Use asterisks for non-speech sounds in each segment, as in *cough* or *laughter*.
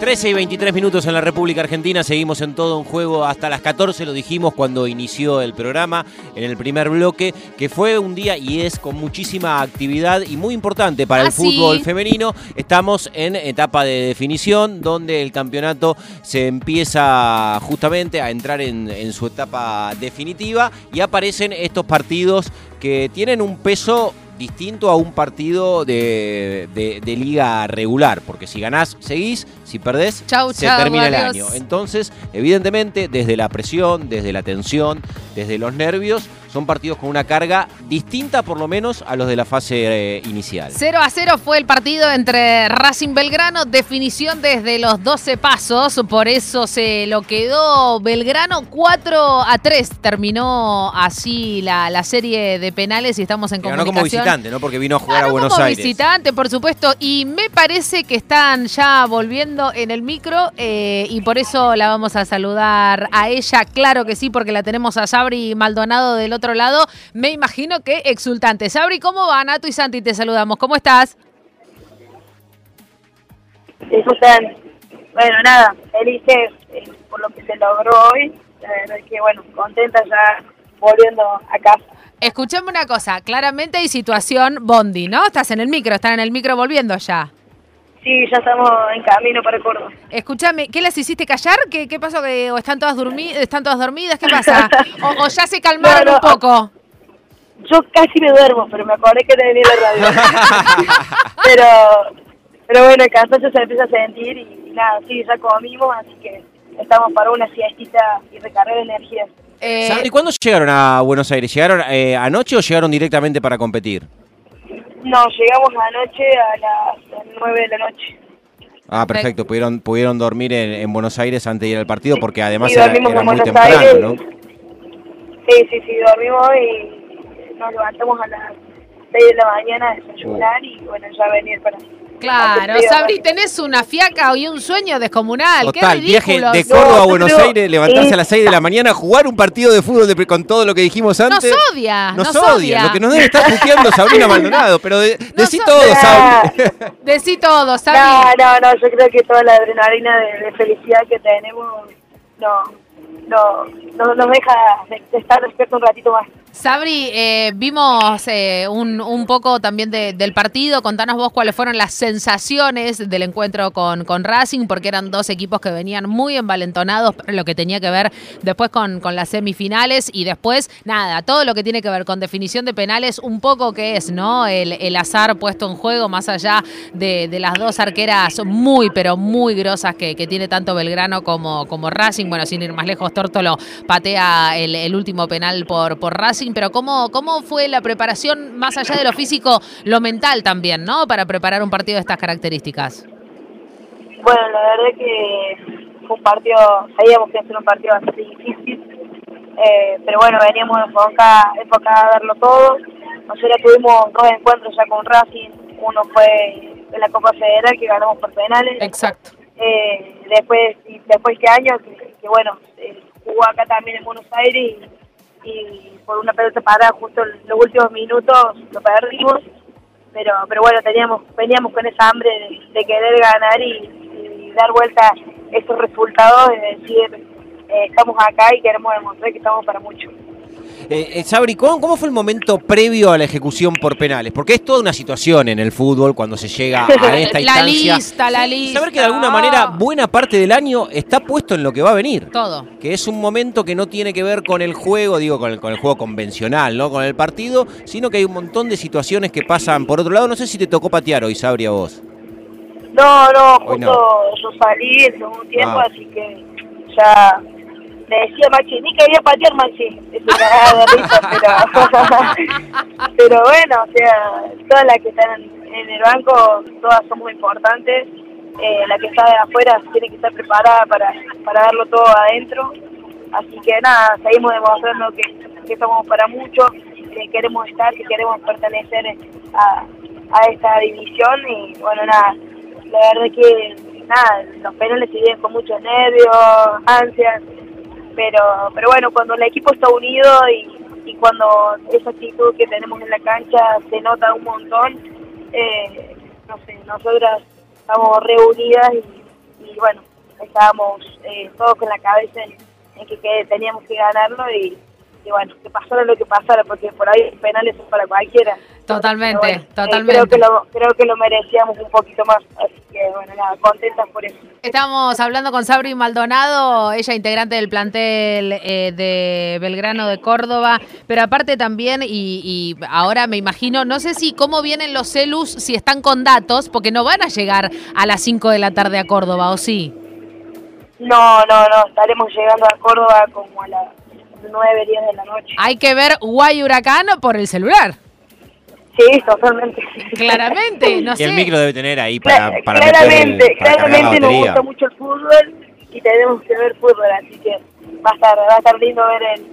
13 y 23 minutos en la República Argentina, seguimos en todo un juego hasta las 14, lo dijimos cuando inició el programa, en el primer bloque, que fue un día y es con muchísima actividad y muy importante para el Ah, sí. fútbol femenino. Estamos en etapa de definición, donde el campeonato se empieza justamente a entrar en, en su etapa definitiva y aparecen estos partidos que tienen un peso distinto a un partido de, de- de liga regular, porque si ganás, seguís, si perdés, Chau, se chau, termina el año. Entonces, evidentemente, desde la presión, desde la tensión, desde los nervios, son partidos con una carga distinta por lo menos a los de la fase eh, inicial. 0 a 0 fue el partido entre Racing Belgrano, definición desde los 12 pasos, por eso se lo quedó Belgrano 4 a 3. Terminó así la, la serie de penales y estamos en Que ganó como comunicación. visitante, ¿no? Porque vino a jugar Ganó a Buenos como Aires. visitante, por supuesto, y me parece que están ya volviendo en el micro eh, y por eso la vamos a saludar a ella, claro que sí, porque la tenemos a Sabri Maldonado del otro lado, me imagino que exultante. Sabri, ¿cómo va? Nato y Santi, te saludamos, ¿cómo estás? disfrutan, bueno, nada, felices eh, por lo que se logró hoy. La verdad es que, bueno, contenta ya volviendo a casa. Escuchame una cosa, claramente hay situación Bondi, ¿no? Estás en el micro, están en el micro volviendo ya. Sí, ya estamos en camino para Córdoba. Escúchame, ¿qué las hiciste callar? ¿Qué, qué pasó? ¿Que, ¿O están todas, dormi están todas dormidas? ¿Qué pasa? ¿O, o ya se calmaron No, no, un poco? Yo casi me duermo, pero me acordé que tenía la radio. *laughs* pero, pero bueno, el cansancio se empieza a sentir y, y nada, sí, ya comimos, así que estamos para una siestita y recargar energías. Eh, Sabri, ¿cuándo llegaron a Buenos Aires? ¿Llegaron eh, anoche o llegaron directamente para competir? No, llegamos anoche a las 9 de la noche. Ah, perfecto. Pudieron, pudieron dormir en, en Buenos Aires antes de ir al partido porque además Sí, era, dormimos era en muy Buenos temprano, Aires. ¿no? Sí, sí, sí, dormimos y nos levantamos a las 6 de la mañana a desayunar y bueno, ya venir para... Claro, Sabri, tenés una fiaca y un sueño descomunal. Total, Qué viaje de No, Córdoba a Buenos creo- Aires, levantarse a las 6 de la mañana, jugar un partido de fútbol de- con todo lo que dijimos Nos antes. odia, Nos, nos odia. odia. Lo que nos debe estar puteando Sabrina *laughs* Maldonado, pero de, decí todo, Sabri. Decí todo, No, Sabri. no, no, yo creo que toda la adrenalina de, de felicidad que tenemos no, no, no nos deja de, de estar despierto un ratito más. Sabri, eh, vimos eh, un, un poco también de- del partido. Contanos vos cuáles fueron las sensaciones del encuentro con, Racing, porque eran dos equipos que venían muy envalentonados lo que tenía que ver después con, las semifinales y después, nada, todo lo que tiene que ver con definición de penales, un poco que es, ¿no? El, azar puesto en juego, más allá de, las dos arqueras muy, pero muy grosas que, tiene tanto Belgrano como, Racing. Bueno, sin ir más lejos, Tórtolo patea el, último penal por Racing, pero ¿cómo, ¿cómo fue la preparación, más allá de lo físico, lo mental también, ¿no? Para preparar un partido de estas características. Bueno, la verdad que fue un partido, sabíamos que iba a ser un partido bastante difícil, eh, pero bueno, veníamos enfocados enfocada a darlo todo. Nosotros tuvimos dos encuentros ya con Racing, uno fue en la Copa Federal que ganamos por penales. Exacto. Eh, después, y después este año, que, que bueno, eh, jugó acá también en Buenos Aires y, y por una pelota parada justo en los últimos minutos lo perdimos, pero pero bueno, teníamos veníamos con esa hambre de, querer ganar y, dar vuelta estos resultados, de decir, eh, estamos acá y queremos demostrar que estamos para mucho. Eh, eh, Sabri, ¿cómo, cómo fue el momento previo a la ejecución por penales? Porque es toda una situación en el fútbol cuando se llega a *laughs* esta La instancia. lista, la lista. Saber que de alguna manera buena parte del año está puesto en lo que va a venir. Todo. que es un momento que no tiene que ver con el juego, digo, con el, con el juego convencional, ¿no? Con el partido, sino que hay un montón de situaciones que pasan por otro lado. No sé si te tocó patear hoy, Sabri, a vos. No, no, justo yo salí el segundo tiempo, Ah. así que ya me decía Maxi, ni quería patear Maxi, eso cagada de risa, pero, *laughs* pero bueno, o sea, todas las que están en el banco, todas son muy importantes, eh, la que está de afuera tiene que estar preparada para, para darlo todo adentro, así que nada, seguimos demostrando que, que estamos para mucho, que queremos estar, que queremos pertenecer a, a esta división. Y bueno, nada, la verdad que nada, los penales se viven con muchos nervios, ansias, pero pero bueno, cuando el equipo está unido y, y cuando esa actitud que tenemos en la cancha se nota un montón, eh, no sé, nosotras estamos reunidas y, y bueno, estábamos eh, todos con la cabeza en, en que, que teníamos que ganarlo y, y bueno, que pasara lo que pasara, porque por ahí penales son para cualquiera. Totalmente, eh, totalmente. creo, que lo, creo que lo merecíamos un poquito más, así que bueno, nada, contentas por eso. Estamos hablando con Sabri Maldonado, ella integrante del plantel eh, de Belgrano de Córdoba, pero aparte también, y, y ahora me imagino, no sé si cómo vienen los celus, si están con datos, porque no van a llegar a las 5 de la tarde a Córdoba, ¿o sí? No, no, no, estaremos llegando a Córdoba como a las 9, 10 de la noche. Hay que ver Guay Huracán por el celular. Sí, totalmente. Claramente, no Y sé. el micro debe tener ahí para, Cla- para meter el- claramente, para claramente nos gusta mucho el fútbol y tenemos que ver fútbol, así que va a estar, va a estar lindo ver el,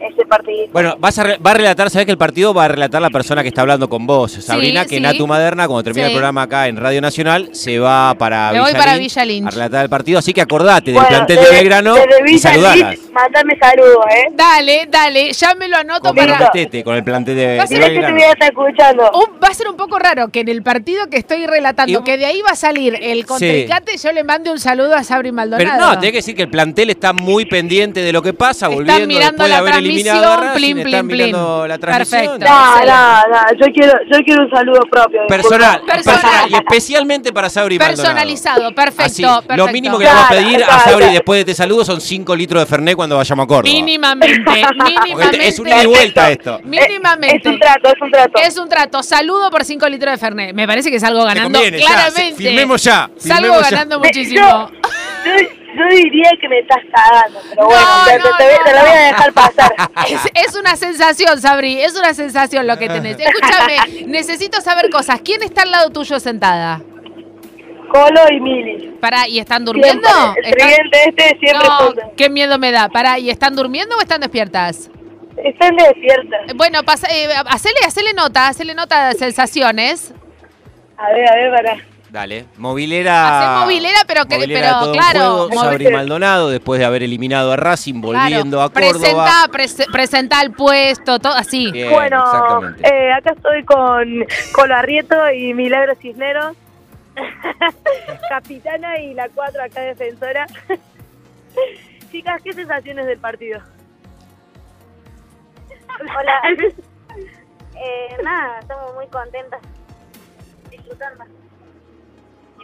ese partido. Bueno, vas a re- va a relatar, sabes que el partido va a relatar la persona que está hablando con vos, Sabrina, que sí. Natu Maderna, cuando termina Sí. el programa acá en Radio Nacional, se va para Me voy Villa para Lynch Villa Lynch. a relatar el partido, así que acordate del Bueno, plantel de Belgrano y. Lynch, Mandame saludos, ¿eh? Dale, dale, ya me lo anoto para... Comprometete con el plantel de, Va a de ser que te voy a estar escuchando. Un- va a ser un poco raro que en el partido que estoy relatando, Y- que de ahí va a salir el contrincante, yo le mande un saludo a Sabri Maldonado. Pero no, tenés que decir que el plantel está muy pendiente de lo que pasa, Están volviendo mirando después de haber transmisión, plin, plin, mirando plin. la transmisión. Perfecto. No, no, no, yo quiero, yo quiero un saludo propio. Personal. Personal. personal, y especialmente para Sabri Maldonado. Personalizado, perfecto, Así, perfecto. Lo mínimo que le vamos a Claro, pedir a claro, Sabri claro. después de este saludo son 5 litros de Fernet cuando vayamos a Córdoba. Mínimamente, *laughs* mínimamente. es un ida y vuelta esto. Eh, Mínimamente. Es un trato, es un trato. Es un trato. Saludo por 5 litros de Fernet. Me parece que salgo ganando conviene, ya, claramente. firmemos ya, Salgo firmemos ya. ganando muchísimo. Yo, yo, diría que me estás cagando, pero bueno, No, te, no, te- te- no, te lo voy a dejar pasar. *laughs* Es, es una sensación, Sabri, es una sensación lo que tenés. Escúchame, necesito saber cosas. ¿Quién está al lado tuyo sentada? Colo y Mili. Pará, ¿y están durmiendo? Siempre, El ¿Están- este siempre No, qué miedo me da. Pará, ¿y están durmiendo o están despiertas? Están despiertas. Bueno, pasa, eh, hacele, hacele nota, hacele nota de sensaciones. A ver, a ver, para. Dale, movilera. Hacé movilera, pero que- movilera pero, todo un claro, juego. Sabri Maldonado, después de haber eliminado a Racing, volviendo Claro, a Córdoba. Presentá, prese- presentá el puesto, todo así. Bien, bueno, eh, acá estoy con Colo Arrieto y Milagro Cisneros. *laughs* Capitana y la cuatro acá defensora. *laughs* Chicas, ¿qué sensaciones del partido? Hola. *laughs* Eh, nada, estamos muy contentas. Disfrutando.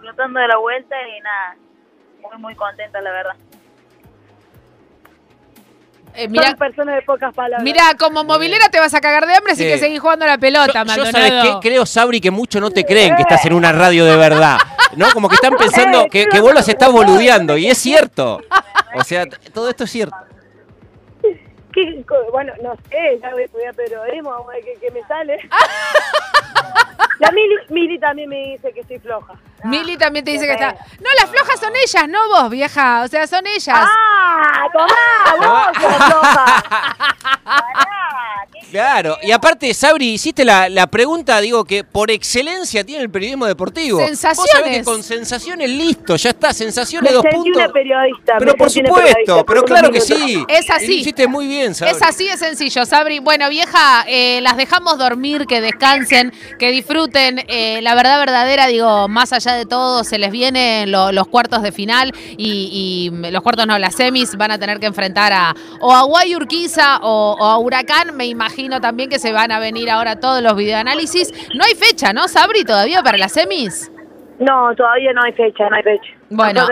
Disfrutando de la vuelta y nada, muy, muy contentas, la verdad. Eh, mira, personas de pocas palabras. mira, como movilera te vas a cagar de hambre, así Sí. que seguís jugando a la pelota, yo, yo. ¿sabes qué? Creo, Sabri, que muchos no te creen que estás en una radio de verdad. ¿No? Como que están pensando *laughs* que, que vos los estás boludeando. Y es cierto. O sea, todo esto es cierto. ¿Qué co- bueno, no sé, ya voy a estudiar periodismo, vamos a ver qué, qué me sale. *laughs* La Mili, Mili también me dice que estoy floja. Mili también te dice que está. No, las flojas son ellas, no vos, vieja. O sea, son ellas. ¡Ah! ¡Tomá! ¡Vos sos floja! *laughs* Claro, y aparte, Sabri, hiciste la, la pregunta, digo, que por excelencia tiene el periodismo deportivo. Vos sabés que Sensaciones. con sensaciones listo, ya está, Me sensaciones dos puntos. una periodista. Pero por supuesto, pero claro que sí. Es así. Lo hiciste muy bien, Sabri. Es así de sencillo, Sabri. Bueno, vieja, eh, las dejamos dormir, que descansen, que disfruten. Eh, la verdad verdadera, digo, más allá de todo, se les vienen lo- los cuartos de final y, y los cuartos no, las semis van a tener que enfrentar a o a Guay Urquiza o, o a Huracán. Me imagino también que se van a venir ahora todos los videoanálisis. No hay fecha, ¿no, Sabri, todavía para las semis? No, todavía no hay fecha, no hay fecha. Bueno.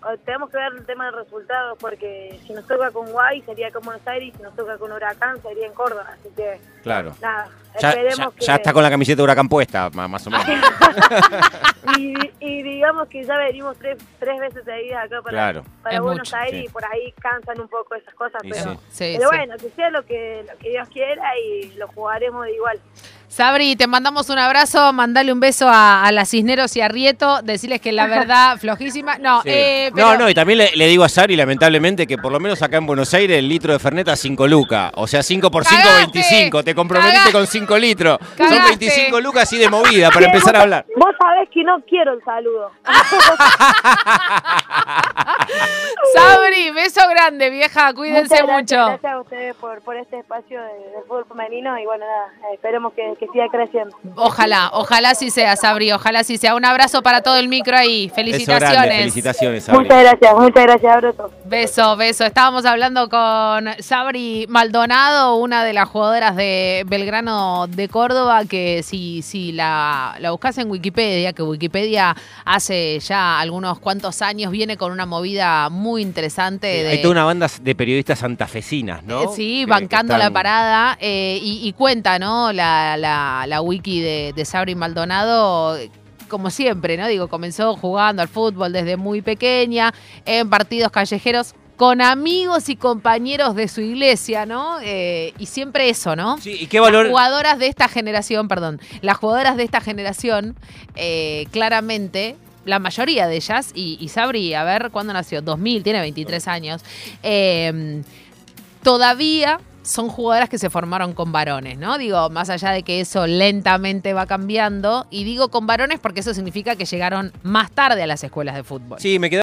Tenemos que, tenemos que ver el tema de resultados porque si nos toca con Guay sería en Buenos Aires y si nos toca con Huracán sería en Córdoba. Así que, Claro. nada, Ya, esperemos ya- que... ya está con la camiseta de Huracán puesta, más o menos. *laughs* y, y digamos que ya venimos tres, tres veces seguidas acá para, Claro. para Es Buenos mucho, Aires sí. y por ahí cansan un poco esas cosas, Y pero, sí. Sí, pero sí. bueno, que sea lo que, lo que Dios quiera y lo jugaremos de igual. Sabri, te mandamos un abrazo, mandale un beso a, a las Cisneros y a Rieto, decirles que la *laughs* verdad, flojísima. No, Sí. eh, No, pero- no, y también le, le digo a Sari, lamentablemente, que por lo menos acá en Buenos Aires el litro de Fernet a 5 lucas. O sea, 5 por 5, Cagaste. 25. Te comprometiste Cagaste. con 5 litros. Son Cagaste. 25 lucas así de movida para empezar a hablar. Vos que no quiero el saludo. *laughs* Sabri, beso grande, vieja. cuídense Muchas gracias, mucho. Gracias a ustedes por, por este espacio de- fútbol femenino y bueno, nada, esperemos que, que siga creciendo. Ojalá, ojalá sí sea, Sabri, ojalá sí sea. Un abrazo para todo el micro ahí. Grande, Felicitaciones. felicitaciones, Sabri. Muchas gracias, muchas gracias, abrazo. Beso, beso. Estábamos hablando con Sabri Maldonado, una de las jugadoras de Belgrano de Córdoba, que si, si la, la buscas en Wikipedia, que Wikipedia hace ya algunos cuantos años viene con una movida muy interesante. de, Hay toda una banda de periodistas santafesinas, ¿no? Eh, Sí, Que- que bancando la parada eh, y, y cuenta, ¿no? La, la, la wiki de, de Sabri Maldonado. Como siempre, ¿no? Digo, comenzó jugando al fútbol desde muy pequeña, en partidos callejeros, con amigos y compañeros de su iglesia, ¿no? Eh, y siempre eso, ¿no? Sí, ¿y qué valor? Las jugadoras de esta generación, perdón, las jugadoras de esta generación, eh, claramente, la mayoría de ellas, y, y Sabri, a ver, ¿cuándo nació? 2000, tiene 23 años, eh, todavía son jugadoras que se formaron con varones, ¿no? Digo, más allá de que eso lentamente va cambiando, y digo con varones porque eso significa que llegaron más tarde a las escuelas de fútbol. Sí, me quedó